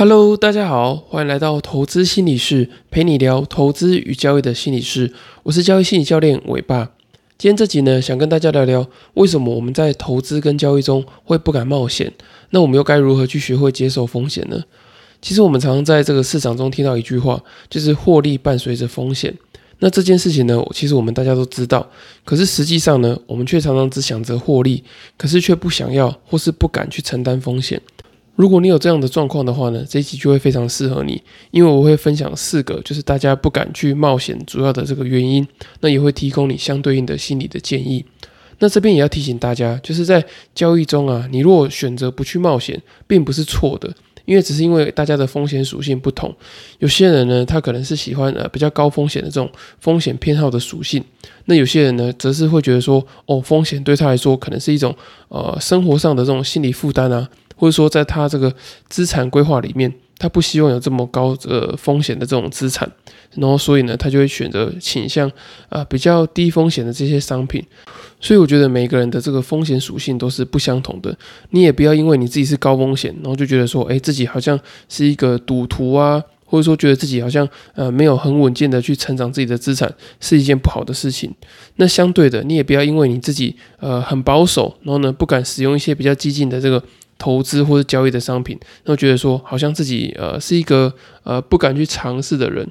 Hello，大家好，欢迎来到投资心理室，陪你聊投资与交易的心理室。我是交易心理教练伟爸。今天这集呢，想跟大家聊聊为什么我们在投资跟交易中会不敢冒险。那我们又该如何去学会接受风险呢？其实我们常常在这个市场中听到一句话，就是获利伴随着风险。那这件事情呢，其实我们大家都知道，可是实际上呢，我们却常常只想着获利，可是却不想要或是不敢去承担风险。如果你有这样的状况的话呢，这一集就会非常适合你，因为我会分享四个就是大家不敢去冒险主要的这个原因，那也会提供你相对应的心理的建议。那这边也要提醒大家，就是在交易中啊，你如果选择不去冒险，并不是错的。因为只是因为大家的风险属性不同，有些人呢，他可能是喜欢呃比较高风险的这种风险偏好的属性，那有些人呢，则是会觉得说，哦，风险对他来说可能是一种呃生活上的这种心理负担啊，或者说在他这个资产规划里面。他不希望有这么高呃风险的这种资产，然后所以呢，他就会选择倾向啊比较低风险的这些商品。所以我觉得每个人的这个风险属性都是不相同的。你也不要因为你自己是高风险，然后就觉得说，哎，自己好像是一个赌徒啊，或者说觉得自己好像呃没有很稳健的去成长自己的资产，是一件不好的事情。那相对的，你也不要因为你自己呃很保守，然后呢不敢使用一些比较激进的这个。投资或者交易的商品，然后觉得说好像自己呃是一个呃不敢去尝试的人。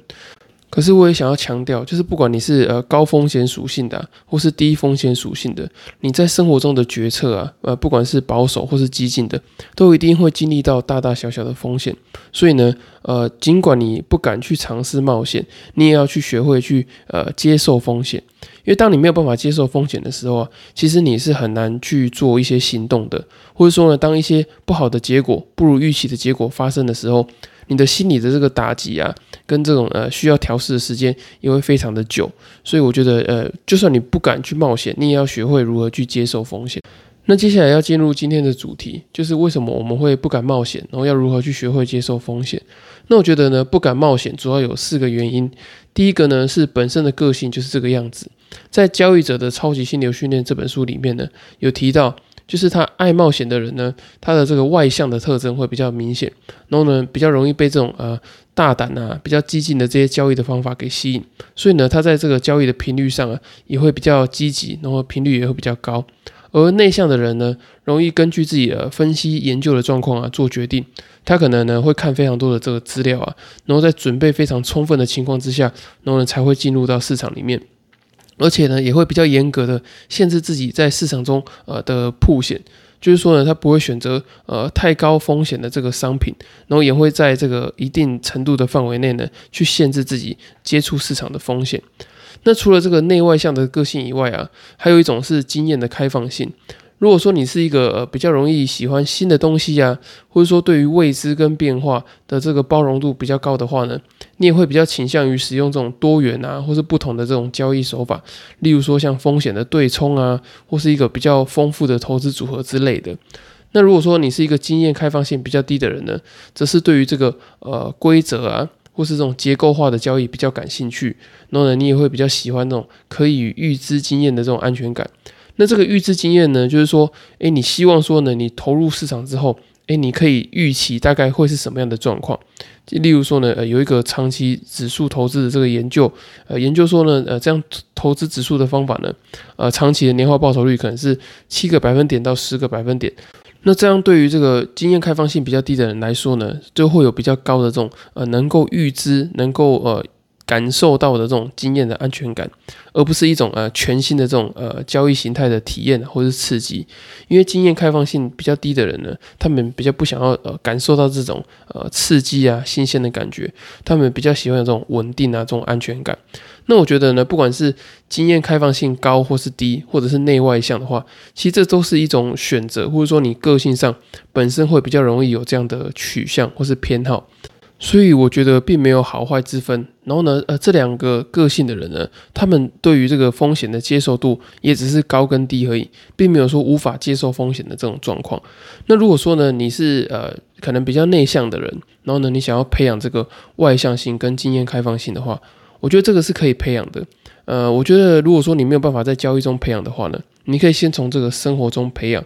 可是我也想要强调，就是不管你是呃高风险属性的，或是低风险属性的，你在生活中的决策啊，呃不管是保守或是激进的，都一定会经历到大大小小的风险。所以呢，呃尽管你不敢去尝试冒险，你也要去学会去呃接受风险。因为当你没有办法接受风险的时候啊，其实你是很难去做一些行动的，或者说呢，当一些不好的结果、不如预期的结果发生的时候，你的心理的这个打击啊，跟这种呃需要调试的时间也会非常的久。所以我觉得，呃，就算你不敢去冒险，你也要学会如何去接受风险。那接下来要进入今天的主题，就是为什么我们会不敢冒险，然后要如何去学会接受风险。那我觉得呢，不敢冒险主要有四个原因。第一个呢是本身的个性就是这个样子，在《交易者的超级心流训练》这本书里面呢，有提到，就是他爱冒险的人呢，他的这个外向的特征会比较明显，然后呢比较容易被这种呃大胆啊、比较激进的这些交易的方法给吸引，所以呢他在这个交易的频率上啊也会比较积极，然后频率也会比较高。而内向的人呢，容易根据自己的分析研究的状况啊做决定。他可能呢会看非常多的这个资料啊，然后在准备非常充分的情况之下，然后呢才会进入到市场里面。而且呢也会比较严格的限制自己在市场中呃的铺险，就是说呢他不会选择呃太高风险的这个商品，然后也会在这个一定程度的范围内呢去限制自己接触市场的风险。那除了这个内外向的个性以外啊，还有一种是经验的开放性。如果说你是一个呃比较容易喜欢新的东西啊，或者说对于未知跟变化的这个包容度比较高的话呢，你也会比较倾向于使用这种多元啊，或是不同的这种交易手法。例如说像风险的对冲啊，或是一个比较丰富的投资组合之类的。那如果说你是一个经验开放性比较低的人呢，则是对于这个呃规则啊。或是这种结构化的交易比较感兴趣，然后呢，你也会比较喜欢那种可以预知经验的这种安全感。那这个预知经验呢，就是说，诶，你希望说呢，你投入市场之后，诶，你可以预期大概会是什么样的状况？例如说呢，呃，有一个长期指数投资的这个研究，呃，研究说呢，呃，这样投资指数的方法呢，呃，长期的年化报酬率可能是七个百分点到十个百分点。那这样对于这个经验开放性比较低的人来说呢，就会有比较高的这种呃能够预知、能够呃感受到的这种经验的安全感，而不是一种呃全新的这种呃交易形态的体验或者是刺激。因为经验开放性比较低的人呢，他们比较不想要呃感受到这种呃刺激啊、新鲜的感觉，他们比较喜欢有这种稳定啊、这种安全感。那我觉得呢，不管是经验开放性高或是低，或者是内外向的话，其实这都是一种选择，或者说你个性上本身会比较容易有这样的取向或是偏好。所以我觉得并没有好坏之分。然后呢，呃，这两个个性的人呢，他们对于这个风险的接受度也只是高跟低而已，并没有说无法接受风险的这种状况。那如果说呢，你是呃可能比较内向的人，然后呢，你想要培养这个外向性跟经验开放性的话，我觉得这个是可以培养的，呃，我觉得如果说你没有办法在交易中培养的话呢，你可以先从这个生活中培养。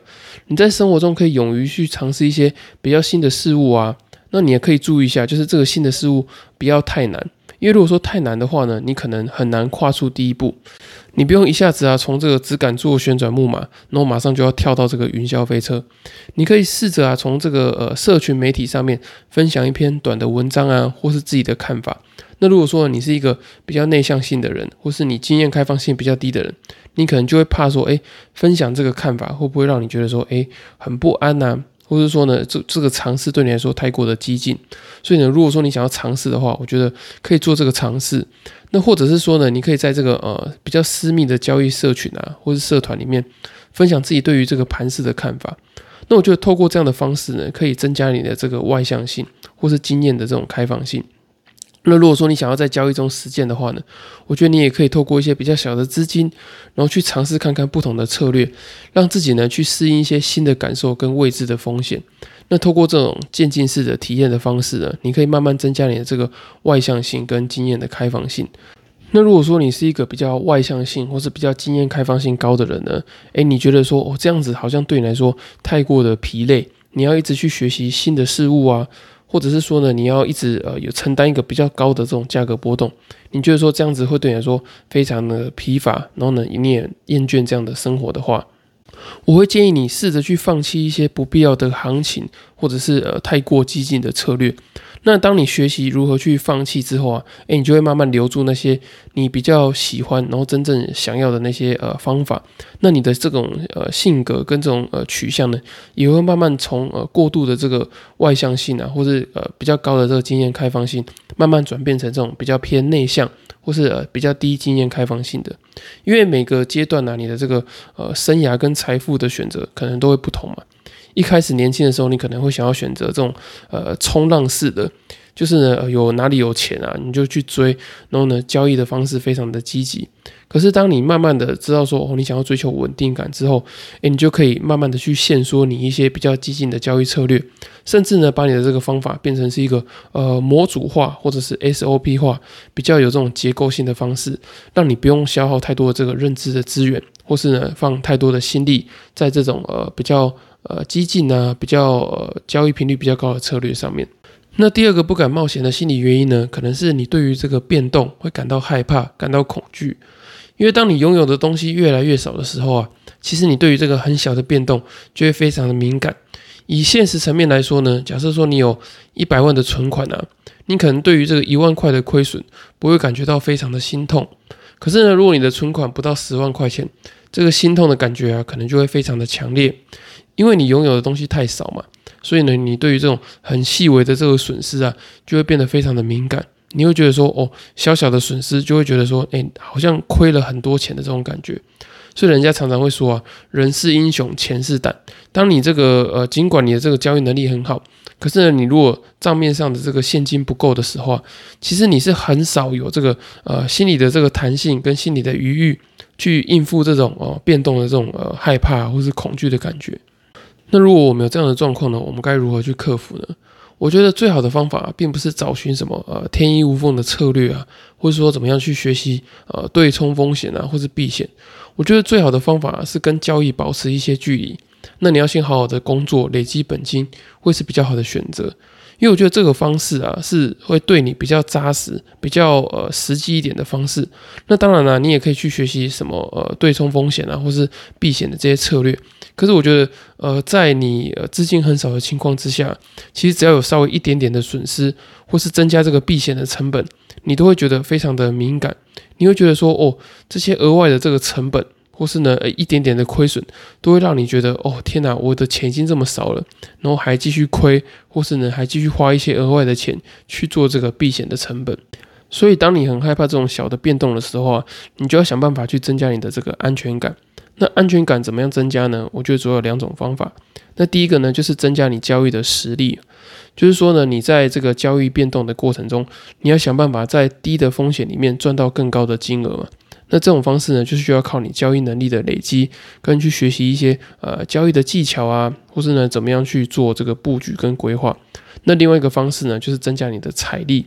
你在生活中可以勇于去尝试一些比较新的事物啊，那你也可以注意一下，就是这个新的事物不要太难，因为如果说太难的话呢，你可能很难跨出第一步。你不用一下子啊，从这个只敢做旋转木马，然后马上就要跳到这个云霄飞车。你可以试着啊，从这个呃社群媒体上面分享一篇短的文章啊，或是自己的看法。那如果说你是一个比较内向性的人，或是你经验开放性比较低的人，你可能就会怕说，哎，分享这个看法会不会让你觉得说，哎，很不安呐？或者说呢，这这个尝试对你来说太过的激进，所以呢，如果说你想要尝试的话，我觉得可以做这个尝试。那或者是说呢，你可以在这个呃比较私密的交易社群啊，或是社团里面分享自己对于这个盘势的看法。那我觉得透过这样的方式呢，可以增加你的这个外向性或是经验的这种开放性。那如果说你想要在交易中实践的话呢，我觉得你也可以透过一些比较小的资金，然后去尝试看看不同的策略，让自己呢去适应一些新的感受跟未知的风险。那透过这种渐进式的体验的方式呢，你可以慢慢增加你的这个外向性跟经验的开放性。那如果说你是一个比较外向性或是比较经验开放性高的人呢，诶，你觉得说哦这样子好像对你来说太过的疲累，你要一直去学习新的事物啊？或者是说呢，你要一直呃有承担一个比较高的这种价格波动，你觉得说这样子会对你来说非常的疲乏，然后呢你也厌倦这样的生活的话，我会建议你试着去放弃一些不必要的行情，或者是呃太过激进的策略。那当你学习如何去放弃之后啊，诶，你就会慢慢留住那些你比较喜欢，然后真正想要的那些呃方法。那你的这种呃性格跟这种呃取向呢，也会慢慢从呃过度的这个外向性啊，或是呃比较高的这个经验开放性，慢慢转变成这种比较偏内向，或是呃比较低经验开放性的。因为每个阶段呢，你的这个呃生涯跟财富的选择可能都会不同嘛。一开始年轻的时候，你可能会想要选择这种呃冲浪式的，就是呢有哪里有钱啊，你就去追，然后呢交易的方式非常的积极。可是当你慢慢的知道说哦，你想要追求稳定感之后，诶，你就可以慢慢的去限缩你一些比较激进的交易策略，甚至呢把你的这个方法变成是一个呃模组化或者是 SOP 化，比较有这种结构性的方式，让你不用消耗太多的这个认知的资源，或是呢放太多的心力在这种呃比较。呃，激进啊，比较呃交易频率比较高的策略上面。那第二个不敢冒险的心理原因呢，可能是你对于这个变动会感到害怕、感到恐惧。因为当你拥有的东西越来越少的时候啊，其实你对于这个很小的变动就会非常的敏感。以现实层面来说呢，假设说你有一百万的存款啊，你可能对于这个一万块的亏损不会感觉到非常的心痛。可是呢，如果你的存款不到十万块钱，这个心痛的感觉啊，可能就会非常的强烈。因为你拥有的东西太少嘛，所以呢，你对于这种很细微的这个损失啊，就会变得非常的敏感。你会觉得说，哦，小小的损失就会觉得说，哎，好像亏了很多钱的这种感觉。所以人家常常会说啊，人是英雄，钱是胆。当你这个呃，尽管你的这个交易能力很好，可是呢，你如果账面上的这个现金不够的时候啊，其实你是很少有这个呃心理的这个弹性跟心理的余裕去应付这种哦变动的这种呃害怕或是恐惧的感觉。那如果我们有这样的状况呢？我们该如何去克服呢？我觉得最好的方法并不是找寻什么呃天衣无缝的策略啊，或者说怎么样去学习呃对冲风险啊，或是避险。我觉得最好的方法是跟交易保持一些距离。那你要先好好的工作，累积本金，会是比较好的选择。因为我觉得这个方式啊，是会对你比较扎实、比较呃实际一点的方式。那当然了，你也可以去学习什么呃对冲风险啊，或是避险的这些策略。可是我觉得，呃，在你呃资金很少的情况之下，其实只要有稍微一点点的损失，或是增加这个避险的成本，你都会觉得非常的敏感。你会觉得说，哦，这些额外的这个成本。或是呢，呃，一点点的亏损都会让你觉得，哦，天哪，我的钱已经这么少了，然后还继续亏，或是呢，还继续花一些额外的钱去做这个避险的成本。所以，当你很害怕这种小的变动的时候啊，你就要想办法去增加你的这个安全感。那安全感怎么样增加呢？我觉得主要有两种方法。那第一个呢，就是增加你交易的实力，就是说呢，你在这个交易变动的过程中，你要想办法在低的风险里面赚到更高的金额嘛。那这种方式呢，就是需要靠你交易能力的累积，跟去学习一些呃交易的技巧啊，或是呢怎么样去做这个布局跟规划。那另外一个方式呢，就是增加你的财力。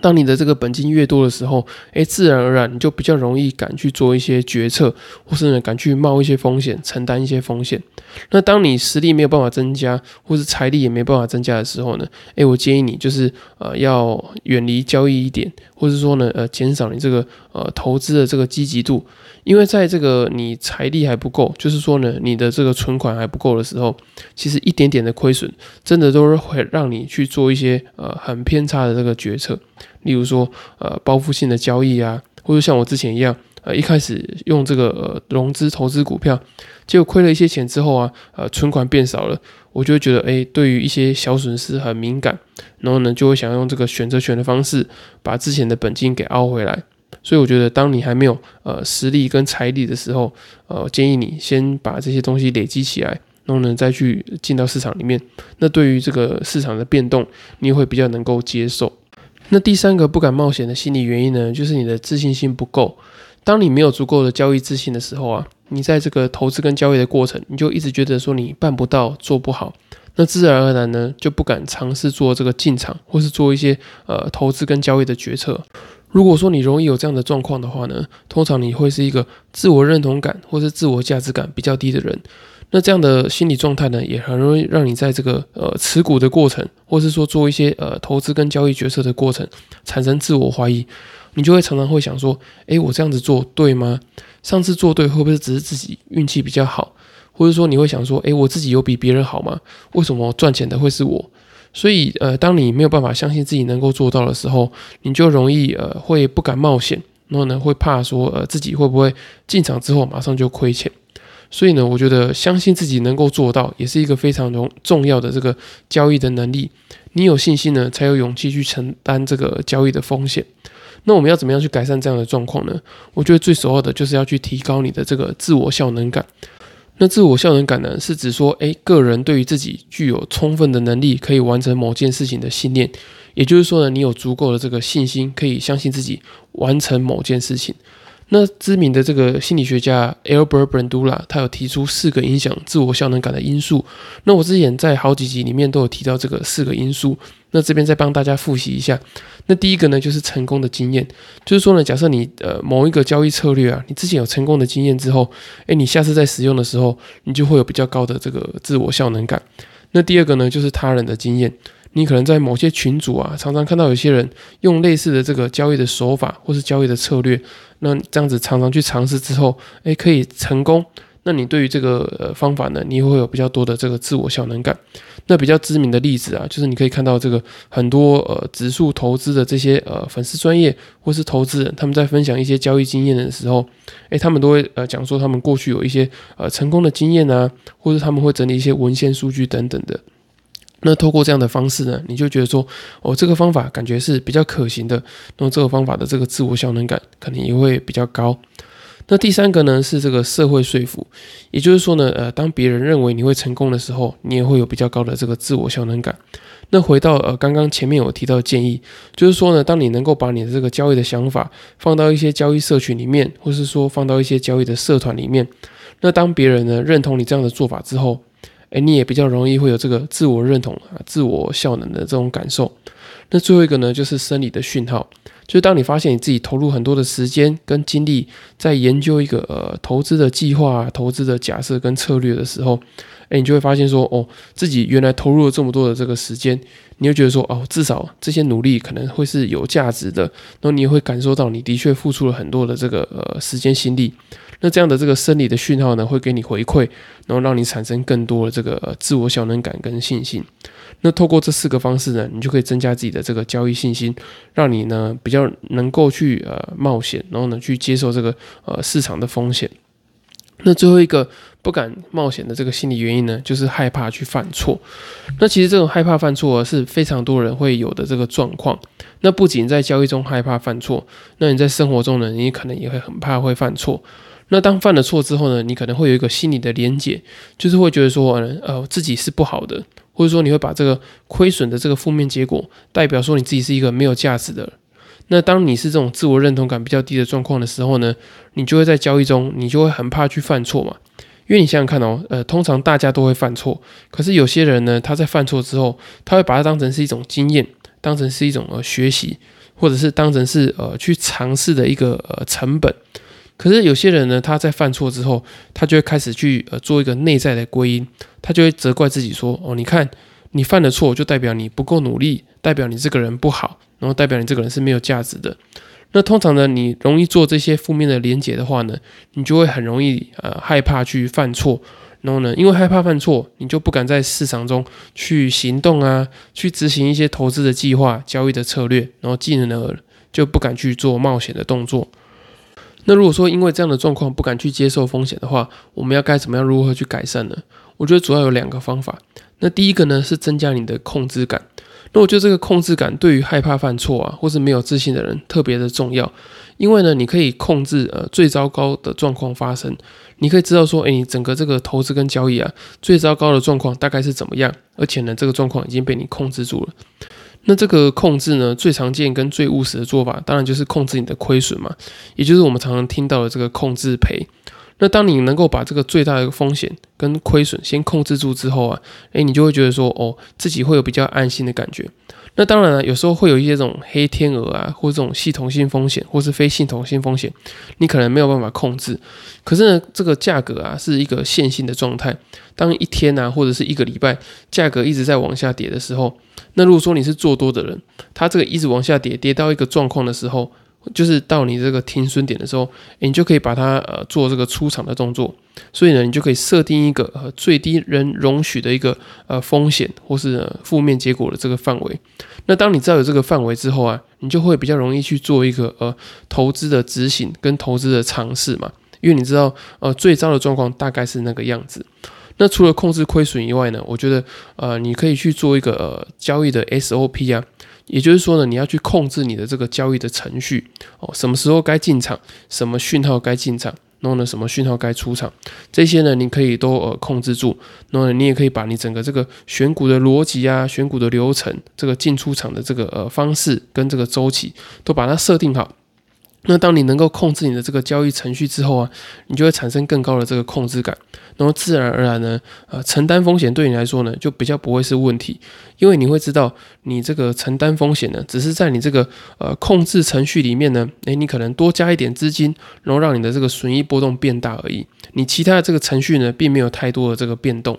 当你的这个本金越多的时候，诶，自然而然你就比较容易敢去做一些决策，或是呢敢去冒一些风险，承担一些风险。那当你实力没有办法增加，或是财力也没办法增加的时候呢，诶，我建议你就是呃要远离交易一点，或者说呢呃减少你这个呃投资的这个积极度。因为在这个你财力还不够，就是说呢，你的这个存款还不够的时候，其实一点点的亏损，真的都是会让你去做一些呃很偏差的这个决策。例如说，呃，报复性的交易啊，或者像我之前一样，呃，一开始用这个呃融资投资股票，结果亏了一些钱之后啊，呃，存款变少了，我就会觉得，哎，对于一些小损失很敏感，然后呢，就会想用这个选择权的方式，把之前的本金给凹回来。所以我觉得，当你还没有呃实力跟财力的时候，呃，建议你先把这些东西累积起来，然后呢再去进到市场里面。那对于这个市场的变动，你也会比较能够接受。那第三个不敢冒险的心理原因呢，就是你的自信心不够。当你没有足够的交易自信的时候啊，你在这个投资跟交易的过程，你就一直觉得说你办不到、做不好，那自然而然呢就不敢尝试做这个进场，或是做一些呃投资跟交易的决策。如果说你容易有这样的状况的话呢，通常你会是一个自我认同感或是自我价值感比较低的人。那这样的心理状态呢，也很容易让你在这个呃持股的过程，或是说做一些呃投资跟交易决策的过程，产生自我怀疑。你就会常常会想说，诶，我这样子做对吗？上次做对会不会只是自己运气比较好？或者说你会想说，诶，我自己有比别人好吗？为什么赚钱的会是我？所以，呃，当你没有办法相信自己能够做到的时候，你就容易呃会不敢冒险，然后呢会怕说呃自己会不会进场之后马上就亏钱。所以呢，我觉得相信自己能够做到，也是一个非常重重要的这个交易的能力。你有信心呢，才有勇气去承担这个交易的风险。那我们要怎么样去改善这样的状况呢？我觉得最首要的就是要去提高你的这个自我效能感。那自我效能感呢，是指说，诶，个人对于自己具有充分的能力，可以完成某件事情的信念。也就是说呢，你有足够的这个信心，可以相信自己完成某件事情。那知名的这个心理学家 Albert Bandura，他有提出四个影响自我效能感的因素。那我之前在好几集里面都有提到这个四个因素。那这边再帮大家复习一下。那第一个呢，就是成功的经验，就是说呢，假设你呃某一个交易策略啊，你之前有成功的经验之后，诶，你下次在使用的时候，你就会有比较高的这个自我效能感。那第二个呢，就是他人的经验。你可能在某些群组啊，常常看到有些人用类似的这个交易的手法或是交易的策略，那这样子常常去尝试之后，诶，可以成功。那你对于这个呃方法呢，你会有比较多的这个自我效能感。那比较知名的例子啊，就是你可以看到这个很多呃指数投资的这些呃粉丝专业或是投资人，他们在分享一些交易经验的时候，诶，他们都会呃讲说他们过去有一些呃成功的经验啊，或者他们会整理一些文献数据等等的。那透过这样的方式呢，你就觉得说，哦，这个方法感觉是比较可行的，那么这个方法的这个自我效能感肯定也会比较高。那第三个呢是这个社会说服，也就是说呢，呃，当别人认为你会成功的时候，你也会有比较高的这个自我效能感。那回到呃刚刚前面我提到的建议，就是说呢，当你能够把你的这个交易的想法放到一些交易社群里面，或是说放到一些交易的社团里面，那当别人呢认同你这样的做法之后，哎，你也比较容易会有这个自我认同啊、自我效能的这种感受。那最后一个呢，就是生理的讯号，就是当你发现你自己投入很多的时间跟精力在研究一个呃投资的计划、投资的假设跟策略的时候，哎，你就会发现说，哦，自己原来投入了这么多的这个时间，你就觉得说，哦，至少这些努力可能会是有价值的，然后你也会感受到你的确付出了很多的这个呃时间心力。那这样的这个生理的讯号呢，会给你回馈，然后让你产生更多的这个自我效能感跟信心。那透过这四个方式呢，你就可以增加自己的这个交易信心，让你呢比较能够去呃冒险，然后呢去接受这个呃市场的风险。那最后一个不敢冒险的这个心理原因呢，就是害怕去犯错。那其实这种害怕犯错是非常多人会有的这个状况。那不仅在交易中害怕犯错，那你在生活中呢，你可能也会很怕会犯错。那当犯了错之后呢，你可能会有一个心理的连结，就是会觉得说，呃，自己是不好的，或者说你会把这个亏损的这个负面结果代表说你自己是一个没有价值的。那当你是这种自我认同感比较低的状况的时候呢，你就会在交易中，你就会很怕去犯错嘛，因为你想想看哦，呃，通常大家都会犯错，可是有些人呢，他在犯错之后，他会把它当成是一种经验，当成是一种呃学习。或者是当成是呃去尝试的一个呃成本。可是有些人呢，他在犯错之后，他就会开始去呃做一个内在的归因，他就会责怪自己说：哦，你看你犯的错，就代表你不够努力，代表你这个人不好，然后代表你这个人是没有价值的。那通常呢，你容易做这些负面的连结的话呢，你就会很容易呃害怕去犯错，然后呢，因为害怕犯错，你就不敢在市场中去行动啊，去执行一些投资的计划、交易的策略，然后进而呢就不敢去做冒险的动作。那如果说因为这样的状况不敢去接受风险的话，我们要该怎么样如何去改善呢？我觉得主要有两个方法。那第一个呢是增加你的控制感。那我觉得这个控制感对于害怕犯错啊，或是没有自信的人特别的重要，因为呢，你可以控制呃最糟糕的状况发生，你可以知道说，诶，你整个这个投资跟交易啊，最糟糕的状况大概是怎么样，而且呢，这个状况已经被你控制住了。那这个控制呢，最常见跟最务实的做法，当然就是控制你的亏损嘛，也就是我们常常听到的这个控制赔。那当你能够把这个最大的一个风险跟亏损先控制住之后啊，诶，你就会觉得说，哦，自己会有比较安心的感觉。那当然了，有时候会有一些这种黑天鹅啊，或这种系统性风险，或是非系统性风险，你可能没有办法控制。可是呢，这个价格啊是一个线性的状态。当一天啊，或者是一个礼拜，价格一直在往下跌的时候，那如果说你是做多的人，它这个一直往下跌，跌到一个状况的时候。就是到你这个停损点的时候，你就可以把它呃做这个出场的动作，所以呢，你就可以设定一个呃最低人容许的一个呃风险或是负面结果的这个范围。那当你知道有这个范围之后啊，你就会比较容易去做一个呃投资的执行跟投资的尝试嘛，因为你知道呃最糟的状况大概是那个样子。那除了控制亏损以外呢，我觉得呃你可以去做一个呃交易的 SOP 啊。也就是说呢，你要去控制你的这个交易的程序哦，什么时候该进场，什么讯号该进场，然后呢，什么讯号该出场，这些呢，你可以都呃控制住。然后你也可以把你整个这个选股的逻辑啊、选股的流程、这个进出场的这个呃方式跟这个周期都把它设定好。那当你能够控制你的这个交易程序之后啊，你就会产生更高的这个控制感，然后自然而然呢，呃，承担风险对你来说呢，就比较不会是问题，因为你会知道你这个承担风险呢，只是在你这个呃控制程序里面呢，诶，你可能多加一点资金，然后让你的这个损益波动变大而已，你其他的这个程序呢，并没有太多的这个变动。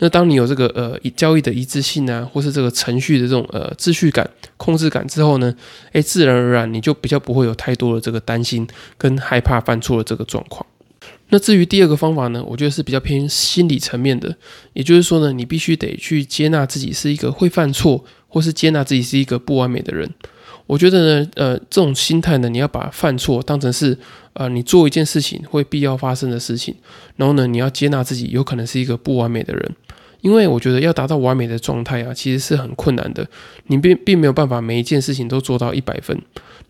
那当你有这个呃交易的一致性啊，或是这个程序的这种呃秩序感、控制感之后呢，诶，自然而然你就比较不会有太多的这个担心跟害怕犯错的这个状况。那至于第二个方法呢，我觉得是比较偏心理层面的，也就是说呢，你必须得去接纳自己是一个会犯错，或是接纳自己是一个不完美的人。我觉得呢，呃，这种心态呢，你要把犯错当成是，呃，你做一件事情会必要发生的事情，然后呢，你要接纳自己有可能是一个不完美的人，因为我觉得要达到完美的状态啊，其实是很困难的，你并并没有办法每一件事情都做到一百分，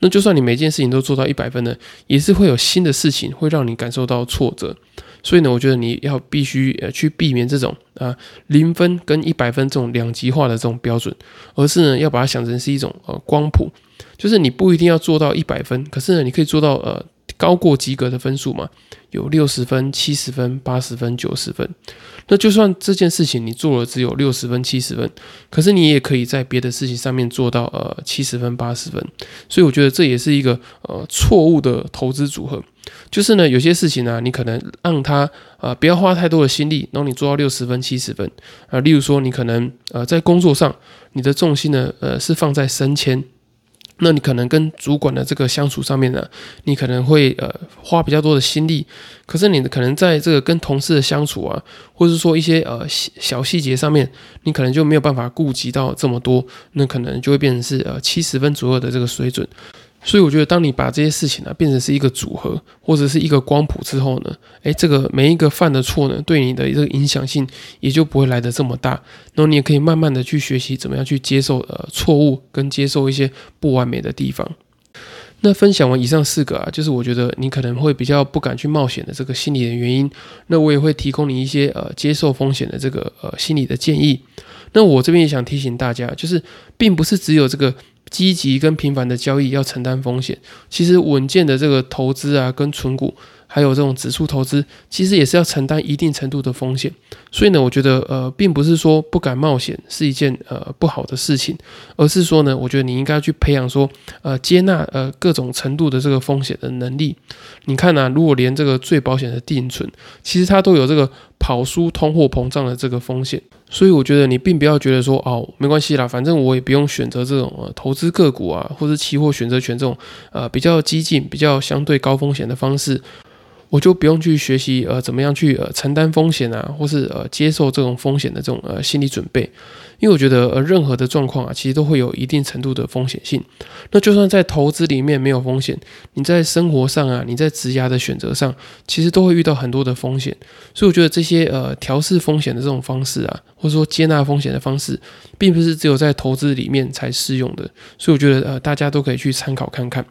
那就算你每件事情都做到一百分呢，也是会有新的事情会让你感受到挫折。所以呢，我觉得你要必须呃去避免这种啊零分跟一百分这种两极化的这种标准，而是呢要把它想成是一种呃光谱，就是你不一定要做到一百分，可是呢你可以做到呃高过及格的分数嘛，有六十分、七十分、八十分、九十分。那就算这件事情你做了只有六十分、七十分，可是你也可以在别的事情上面做到呃七十分、八十分。所以我觉得这也是一个呃错误的投资组合。就是呢，有些事情呢，你可能让他呃不要花太多的心力，然后你做到六十分、七十分啊。例如说，你可能呃在工作上，你的重心呢呃是放在升迁，那你可能跟主管的这个相处上面呢，你可能会呃花比较多的心力。可是你可能在这个跟同事的相处啊，或者是说一些呃小细节上面，你可能就没有办法顾及到这么多，那可能就会变成是呃七十分左右的这个水准。所以我觉得，当你把这些事情呢变成是一个组合，或者是一个光谱之后呢，诶，这个每一个犯的错呢，对你的这个影响性也就不会来的这么大。然后你也可以慢慢的去学习怎么样去接受呃错误，跟接受一些不完美的地方。那分享完以上四个啊，就是我觉得你可能会比较不敢去冒险的这个心理的原因。那我也会提供你一些呃接受风险的这个呃心理的建议。那我这边也想提醒大家，就是并不是只有这个。积极跟频繁的交易要承担风险，其实稳健的这个投资啊，跟存股还有这种指数投资，其实也是要承担一定程度的风险。所以呢，我觉得呃，并不是说不敢冒险是一件呃不好的事情，而是说呢，我觉得你应该去培养说呃接纳呃各种程度的这个风险的能力。你看呐，如果连这个最保险的定存，其实它都有这个跑输通货膨胀的这个风险。所以我觉得你并不要觉得说哦没关系啦，反正我也不用选择这种呃投资个股啊，或者期货选择权这种呃比较激进、比较相对高风险的方式。我就不用去学习呃怎么样去呃承担风险啊，或是呃接受这种风险的这种呃心理准备，因为我觉得呃任何的状况啊，其实都会有一定程度的风险性。那就算在投资里面没有风险，你在生活上啊，你在职涯的选择上，其实都会遇到很多的风险。所以我觉得这些呃调试风险的这种方式啊，或者说接纳风险的方式，并不是只有在投资里面才适用的。所以我觉得呃大家都可以去参考看看。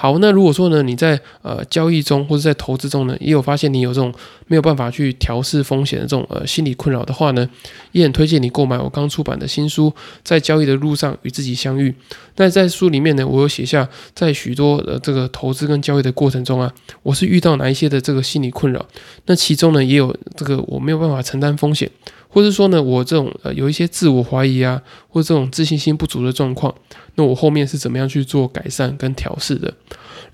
好，那如果说呢，你在呃交易中或者在投资中呢，也有发现你有这种没有办法去调试风险的这种呃心理困扰的话呢，也很推荐你购买我刚出版的新书《在交易的路上与自己相遇》。那在书里面呢，我有写下在许多呃这个投资跟交易的过程中啊，我是遇到哪一些的这个心理困扰。那其中呢，也有这个我没有办法承担风险。或者说呢，我这种呃有一些自我怀疑啊，或者这种自信心不足的状况，那我后面是怎么样去做改善跟调试的？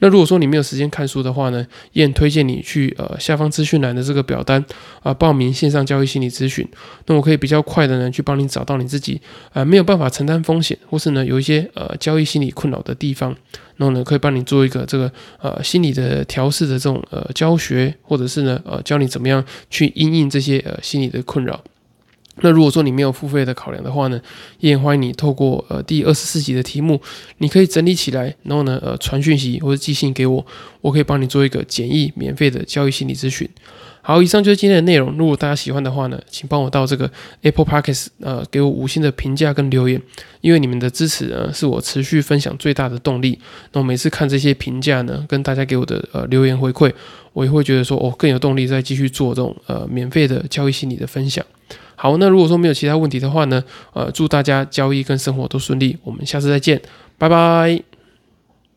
那如果说你没有时间看书的话呢，也推荐你去呃下方资讯栏的这个表单啊报名线上交易心理咨询。那我可以比较快的呢去帮你找到你自己啊没有办法承担风险，或是呢有一些呃交易心理困扰的地方，然后呢可以帮你做一个这个呃心理的调试的这种呃教学，或者是呢呃教你怎么样去应应这些呃心理的困扰。那如果说你没有付费的考量的话呢，也欢迎你透过呃第二十四集的题目，你可以整理起来，然后呢呃传讯息或者寄信给我，我可以帮你做一个简易免费的交易心理咨询。好，以上就是今天的内容。如果大家喜欢的话呢，请帮我到这个 Apple Podcast 呃给我五星的评价跟留言，因为你们的支持呢是我持续分享最大的动力。那我每次看这些评价呢，跟大家给我的呃留言回馈，我也会觉得说哦更有动力再继续做这种呃免费的交易心理的分享。好，那如果说没有其他问题的话呢，呃，祝大家交易跟生活都顺利，我们下次再见，拜拜。